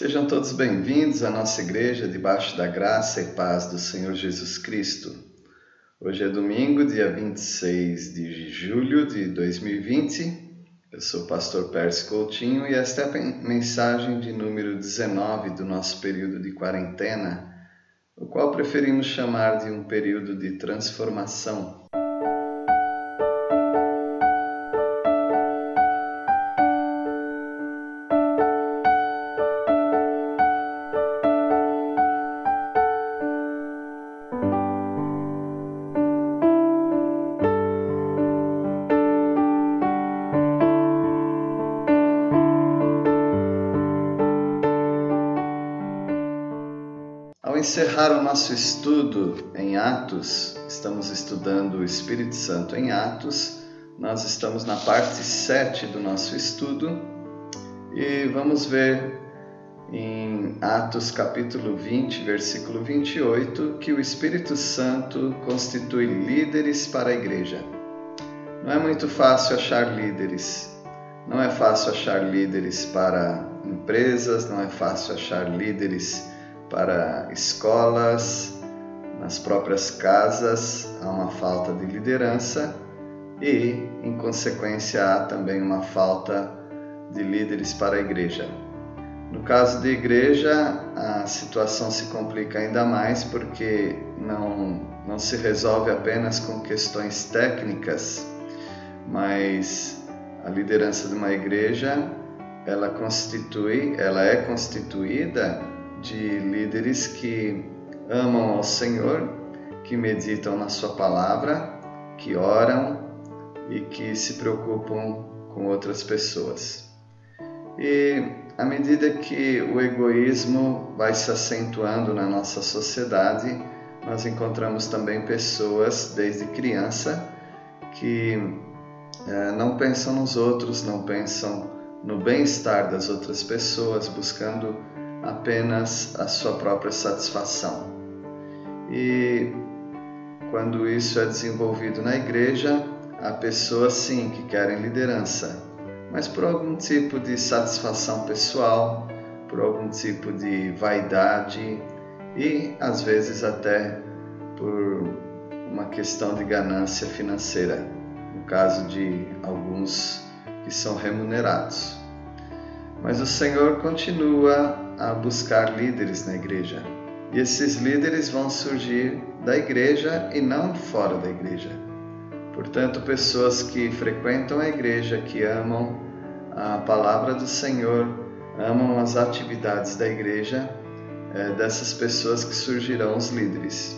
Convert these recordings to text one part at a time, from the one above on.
Sejam todos bem-vindos à nossa igreja debaixo da graça e paz do Senhor Jesus Cristo. Hoje é domingo, dia 26 de julho de 2020. Eu sou o pastor Pérez Coutinho e esta é a mensagem de número 19 do nosso período de quarentena, o qual preferimos chamar de um período de transformação. Encerrar o nosso estudo em Atos, estamos estudando o Espírito Santo em Atos, nós estamos na parte 7 do nosso estudo e vamos ver em Atos capítulo 20, versículo 28, que o Espírito Santo constitui líderes para a igreja. Não é muito fácil achar líderes. Não é fácil achar líderes para empresas, não é fácil achar líderes para escolas, nas próprias casas há uma falta de liderança e, em consequência, há também uma falta de líderes para a igreja. No caso de igreja, a situação se complica ainda mais porque não, não se resolve apenas com questões técnicas, mas a liderança de uma igreja ela constitui, ela é constituída de líderes que amam ao Senhor, que meditam na Sua palavra, que oram e que se preocupam com outras pessoas. E à medida que o egoísmo vai se acentuando na nossa sociedade, nós encontramos também pessoas, desde criança, que é, não pensam nos outros, não pensam no bem-estar das outras pessoas, buscando apenas a sua própria satisfação. E quando isso é desenvolvido na igreja, há pessoas sim que querem liderança, mas por algum tipo de satisfação pessoal, por algum tipo de vaidade e às vezes até por uma questão de ganância financeira, no caso de alguns que são remunerados. Mas o Senhor continua a buscar líderes na igreja. E esses líderes vão surgir da igreja e não fora da igreja. Portanto, pessoas que frequentam a igreja, que amam a palavra do Senhor, amam as atividades da igreja, é dessas pessoas que surgirão os líderes.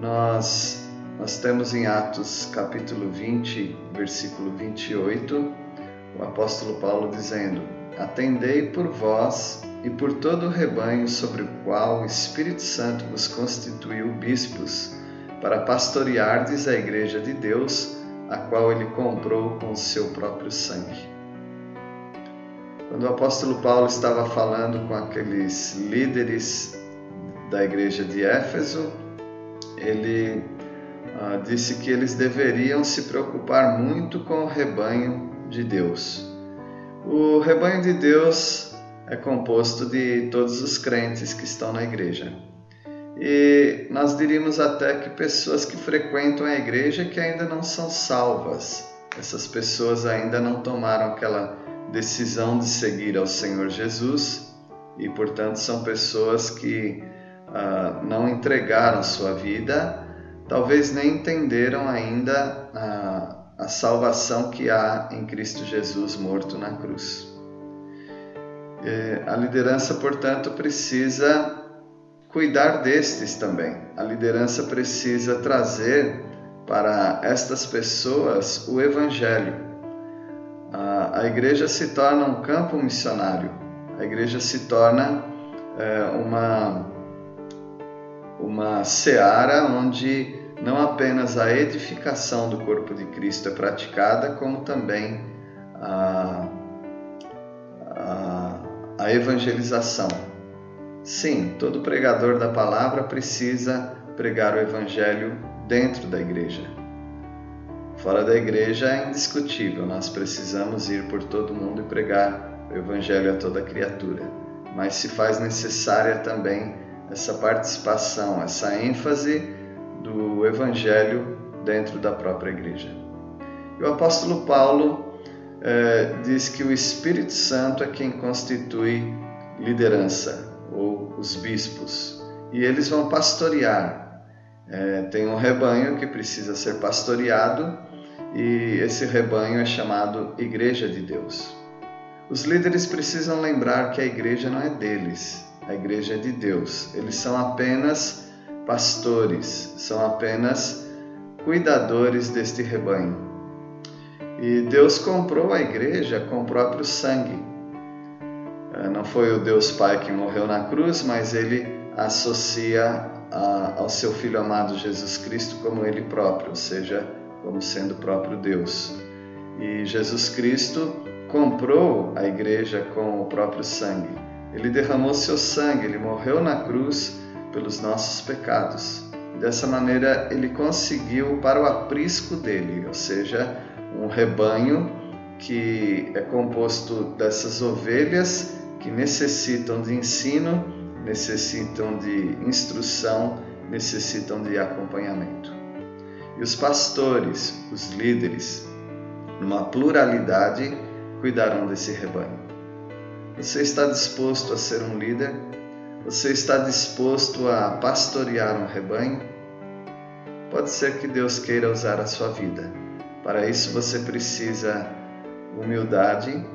Nós, nós temos em Atos capítulo 20, versículo 28, o apóstolo Paulo dizendo: Atendei por vós e por todo o rebanho sobre o qual o Espírito Santo vos constituiu bispos, para pastoreardes a igreja de Deus, a qual ele comprou com o seu próprio sangue. Quando o apóstolo Paulo estava falando com aqueles líderes da igreja de Éfeso, ele ah, disse que eles deveriam se preocupar muito com o rebanho de Deus. O rebanho de Deus é composto de todos os crentes que estão na igreja. E nós diríamos até que pessoas que frequentam a igreja que ainda não são salvas. Essas pessoas ainda não tomaram aquela decisão de seguir ao Senhor Jesus e, portanto, são pessoas que ah, não entregaram sua vida, talvez nem entenderam ainda a, a salvação que há em Cristo Jesus morto na cruz. É, a liderança, portanto, precisa cuidar destes também. A liderança precisa trazer para estas pessoas o Evangelho. A, a igreja se torna um campo missionário, a igreja se torna é, uma, uma seara onde não apenas a edificação do corpo de Cristo é praticada, como também a, a a evangelização. Sim, todo pregador da palavra precisa pregar o evangelho dentro da igreja. Fora da igreja é indiscutível, nós precisamos ir por todo mundo e pregar o evangelho a toda criatura. mas se faz necessária também essa participação, essa ênfase do Evangelho dentro da própria igreja. E o apóstolo Paulo eh, diz que o Espírito Santo é quem constitui liderança, ou os bispos, e eles vão pastorear. É, tem um rebanho que precisa ser pastoreado, e esse rebanho é chamado Igreja de Deus. Os líderes precisam lembrar que a igreja não é deles, a igreja é de Deus. Eles são apenas pastores, são apenas cuidadores deste rebanho. E Deus comprou a igreja com o próprio sangue. É, não foi o Deus Pai que morreu na cruz, mas ele associa ao seu Filho amado Jesus Cristo como ele próprio, ou seja, como sendo o próprio Deus. E Jesus Cristo comprou a igreja com o próprio sangue. Ele derramou seu sangue, ele morreu na cruz pelos nossos pecados. Dessa maneira, ele conseguiu para o aprisco dele, ou seja, um rebanho que é composto dessas ovelhas que necessitam de ensino, necessitam de instrução, necessitam de acompanhamento. E os pastores, os líderes, numa pluralidade, cuidarão desse rebanho. Você está disposto a ser um líder? Você está disposto a pastorear um rebanho? Pode ser que Deus queira usar a sua vida. Para isso você precisa humildade,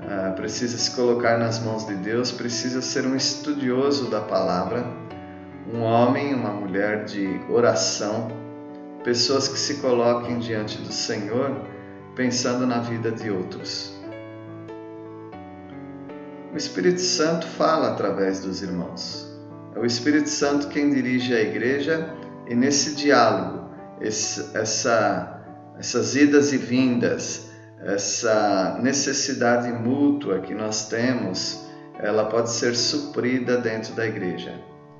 ah, precisa se colocar nas mãos de Deus, precisa ser um estudioso da palavra, um homem, uma mulher de oração, pessoas que se coloquem diante do Senhor pensando na vida de outros. O Espírito Santo fala através dos irmãos. É o Espírito Santo quem dirige a igreja e nesse diálogo, esse, essa, essas idas e vindas, essa necessidade mútua que nós temos, ela pode ser suprida dentro da igreja.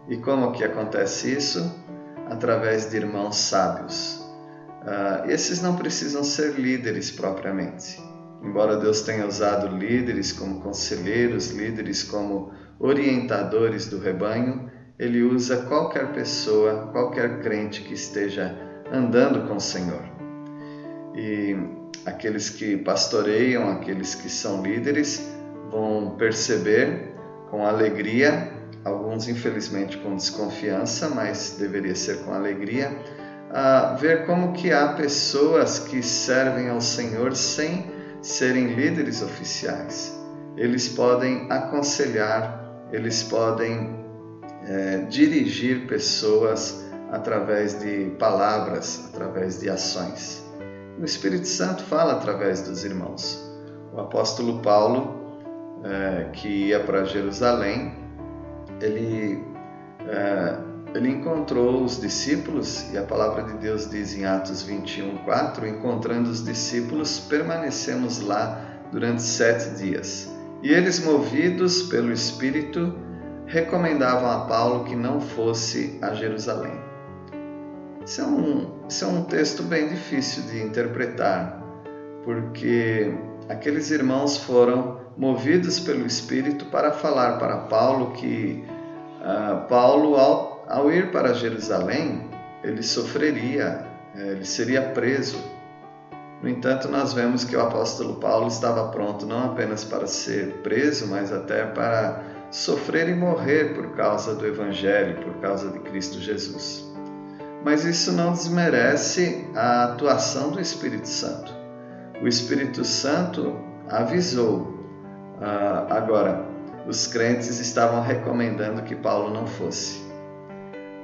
E como que acontece isso? Através de irmãos sábios. Uh, esses não precisam ser líderes propriamente. Embora Deus tenha usado líderes como conselheiros, líderes como orientadores do rebanho, Ele usa qualquer pessoa, qualquer crente que esteja andando com o Senhor. E aqueles que pastoreiam, aqueles que são líderes, vão perceber com alegria, alguns infelizmente com desconfiança, mas deveria ser com alegria, a ver como que há pessoas que servem ao Senhor sem serem líderes oficiais. Eles podem aconselhar, eles podem é, dirigir pessoas através de palavras, através de ações. O Espírito Santo fala através dos irmãos. O apóstolo Paulo, é, que ia para Jerusalém, ele, é, ele encontrou os discípulos, e a palavra de Deus diz em Atos 21, 4: encontrando os discípulos, permanecemos lá durante sete dias. E eles, movidos pelo Espírito, recomendavam a Paulo que não fosse a Jerusalém. Isso é, um, isso é um texto bem difícil de interpretar, porque aqueles irmãos foram movidos pelo Espírito para falar para Paulo que uh, Paulo, ao, ao ir para Jerusalém, ele sofreria, eh, ele seria preso. No entanto, nós vemos que o apóstolo Paulo estava pronto não apenas para ser preso, mas até para sofrer e morrer por causa do Evangelho, por causa de Cristo Jesus mas isso não desmerece a atuação do Espírito Santo. O Espírito Santo avisou. Uh, agora, os crentes estavam recomendando que Paulo não fosse.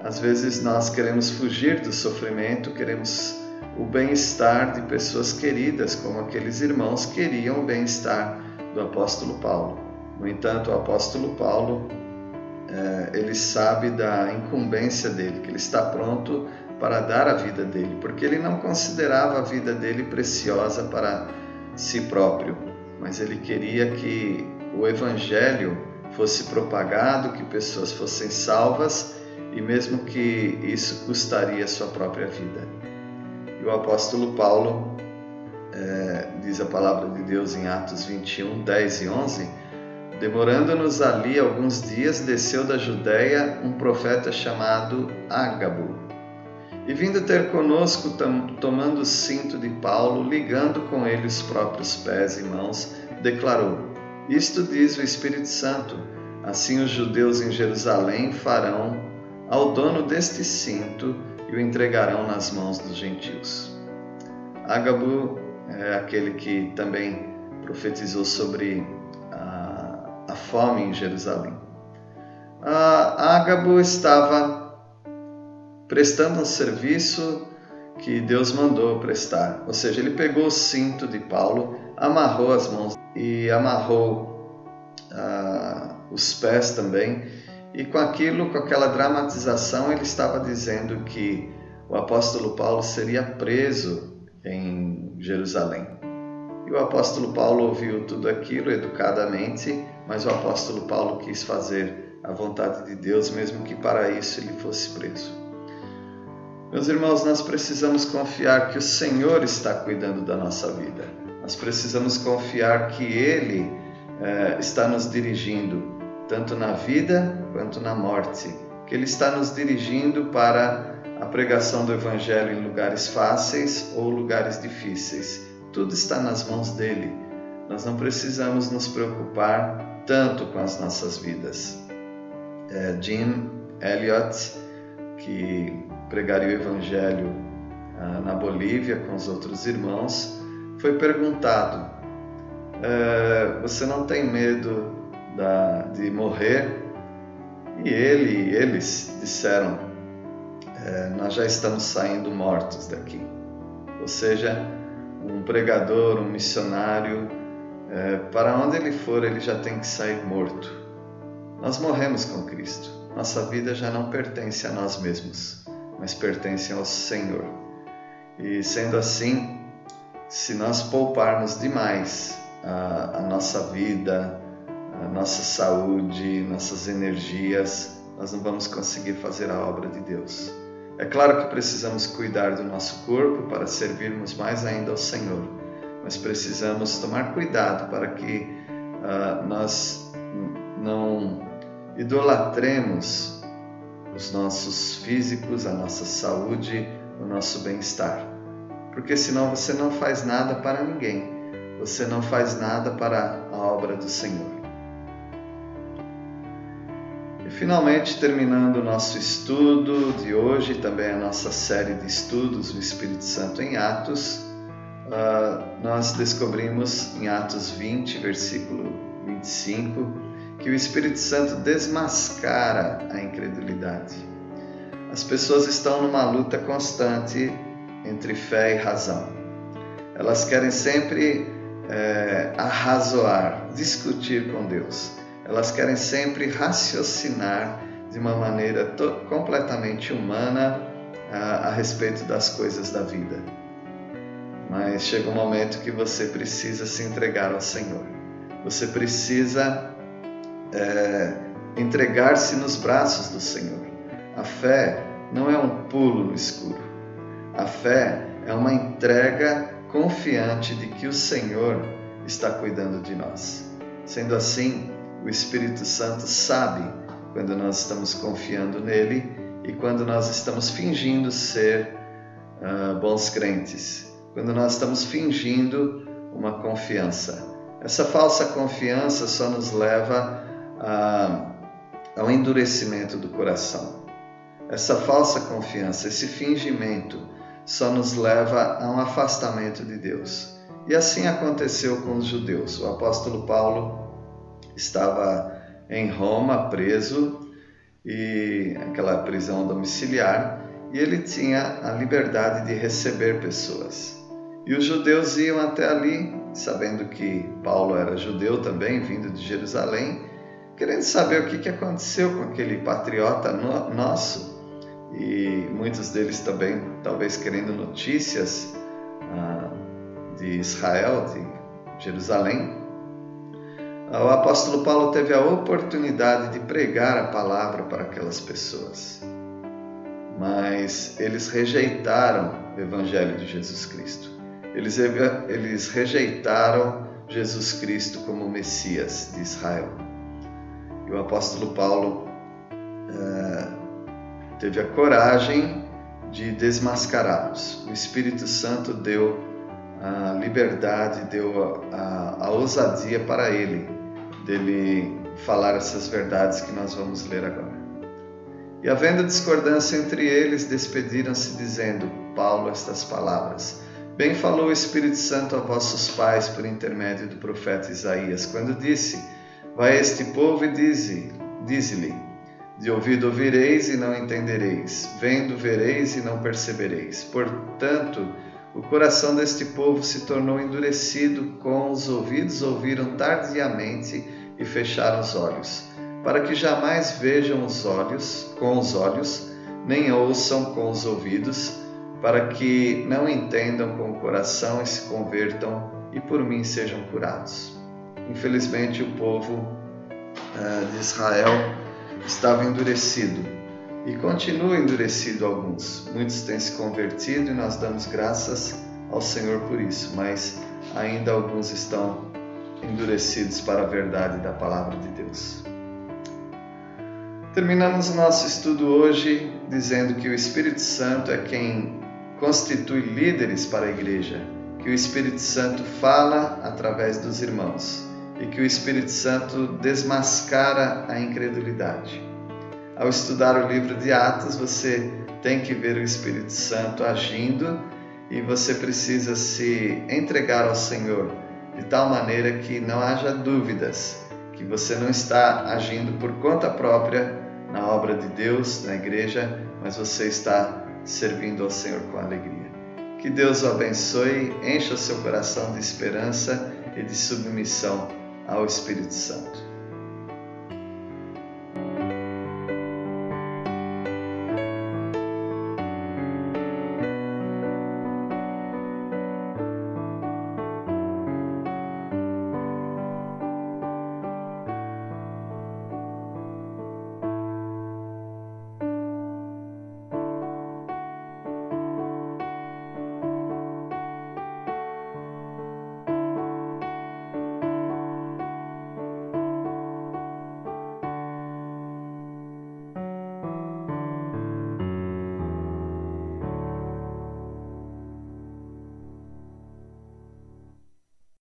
Às vezes nós queremos fugir do sofrimento, queremos o bem-estar de pessoas queridas, como aqueles irmãos queriam o bem-estar do apóstolo Paulo. No entanto, o apóstolo Paulo é, ele sabe da incumbência dele, que ele está pronto para dar a vida dele, porque ele não considerava a vida dele preciosa para si próprio, mas ele queria que o evangelho fosse propagado, que pessoas fossem salvas e mesmo que isso custaria a sua própria vida. E o apóstolo Paulo é, diz a palavra de Deus em Atos 21, 10 e 11 Demorando-nos ali alguns dias, desceu da Judéia um profeta chamado Ágabo. E vindo ter conosco, tomando o cinto de Paulo, ligando com ele os próprios pés e mãos, declarou: Isto diz o Espírito Santo: Assim os judeus em Jerusalém farão ao dono deste cinto e o entregarão nas mãos dos gentios. Ágabo é aquele que também profetizou sobre a, a fome em Jerusalém. A Ágabo estava prestando um serviço que Deus mandou prestar, ou seja, ele pegou o cinto de Paulo, amarrou as mãos e amarrou ah, os pés também, e com aquilo, com aquela dramatização, ele estava dizendo que o apóstolo Paulo seria preso em Jerusalém. E o apóstolo Paulo ouviu tudo aquilo educadamente, mas o apóstolo Paulo quis fazer a vontade de Deus, mesmo que para isso ele fosse preso. Meus irmãos, nós precisamos confiar que o Senhor está cuidando da nossa vida. Nós precisamos confiar que Ele eh, está nos dirigindo, tanto na vida quanto na morte. Que Ele está nos dirigindo para a pregação do Evangelho em lugares fáceis ou lugares difíceis. Tudo está nas mãos dele. Nós não precisamos nos preocupar tanto com as nossas vidas. É, Jim Elliot, que pregaria o Evangelho ah, na Bolívia com os outros irmãos, foi perguntado: é, Você não tem medo da, de morrer? E ele, eles disseram: é, nós já estamos saindo mortos daqui. Ou seja, um pregador, um missionário, é, para onde ele for, ele já tem que sair morto. Nós morremos com Cristo. Nossa vida já não pertence a nós mesmos, mas pertence ao Senhor. E sendo assim, se nós pouparmos demais a, a nossa vida, a nossa saúde, nossas energias, nós não vamos conseguir fazer a obra de Deus. É claro que precisamos cuidar do nosso corpo para servirmos mais ainda ao Senhor, mas precisamos tomar cuidado para que uh, nós não idolatremos os nossos físicos, a nossa saúde, o nosso bem-estar. Porque senão você não faz nada para ninguém, você não faz nada para a obra do Senhor. Finalmente, terminando o nosso estudo de hoje, também a nossa série de estudos do Espírito Santo em Atos, uh, nós descobrimos em Atos 20, versículo 25, que o Espírito Santo desmascara a incredulidade. As pessoas estão numa luta constante entre fé e razão. Elas querem sempre é, arrazoar, discutir com Deus elas querem sempre raciocinar de uma maneira completamente humana a, a, respeito das coisas da vida. Mas chega um momento que você precisa se entregar ao Senhor. Você precisa é, entregar-se nos braços do Senhor. A fé não é um pulo no escuro. A fé é uma entrega confiante de que o Senhor está cuidando de nós. Sendo assim, o Espírito Santo sabe quando nós estamos confiando nele e quando nós estamos fingindo ser uh, bons crentes, quando nós estamos fingindo uma confiança. Essa falsa confiança só nos leva a, ao endurecimento do coração. Essa falsa confiança, esse fingimento, só nos leva a um afastamento de Deus. E assim aconteceu com os judeus. O apóstolo Paulo estava em Roma preso e aquela prisão domiciliar e ele tinha a liberdade de receber pessoas. E os judeus iam até ali, sabendo que Paulo era judeu também, vindo de Jerusalém, querendo saber o que, que aconteceu com aquele patriota no, nosso. E muitos deles também, talvez, querendo notícias ah, de Israel, de Jerusalém. O apóstolo Paulo teve a oportunidade de pregar a palavra para aquelas pessoas, mas eles rejeitaram o Evangelho de Jesus Cristo. Eles, eles rejeitaram Jesus Cristo como Messias de Israel. E o apóstolo Paulo é, teve a coragem de desmascará-los. O Espírito Santo deu a liberdade, deu a, a, a ousadia para ele, dele falar essas verdades que nós vamos ler agora. E havendo discordância entre eles, despediram-se, dizendo: Paulo, estas palavras. Bem falou o Espírito Santo a vossos pais por intermédio do profeta Isaías, quando disse: Vai este povo e dize-lhe: dize De ouvido ouvireis e não entendereis, vendo vereis e não percebereis. Portanto, o coração deste povo se tornou endurecido, com os ouvidos ouviram tardiamente e fecharam os olhos, para que jamais vejam os olhos com os olhos, nem ouçam com os ouvidos, para que não entendam com o coração e se convertam e por mim sejam curados. Infelizmente, o povo uh, de Israel estava endurecido e continua endurecido alguns. Muitos têm se convertido e nós damos graças ao Senhor por isso, mas ainda alguns estão endurecidos para a verdade da palavra de Deus. Terminamos nosso estudo hoje dizendo que o Espírito Santo é quem constitui líderes para a igreja, que o Espírito Santo fala através dos irmãos e que o Espírito Santo desmascara a incredulidade. Ao estudar o livro de Atos, você tem que ver o Espírito Santo agindo e você precisa se entregar ao Senhor de tal maneira que não haja dúvidas que você não está agindo por conta própria na obra de Deus, na igreja, mas você está servindo ao Senhor com alegria. Que Deus o abençoe, encha o seu coração de esperança e de submissão ao Espírito Santo.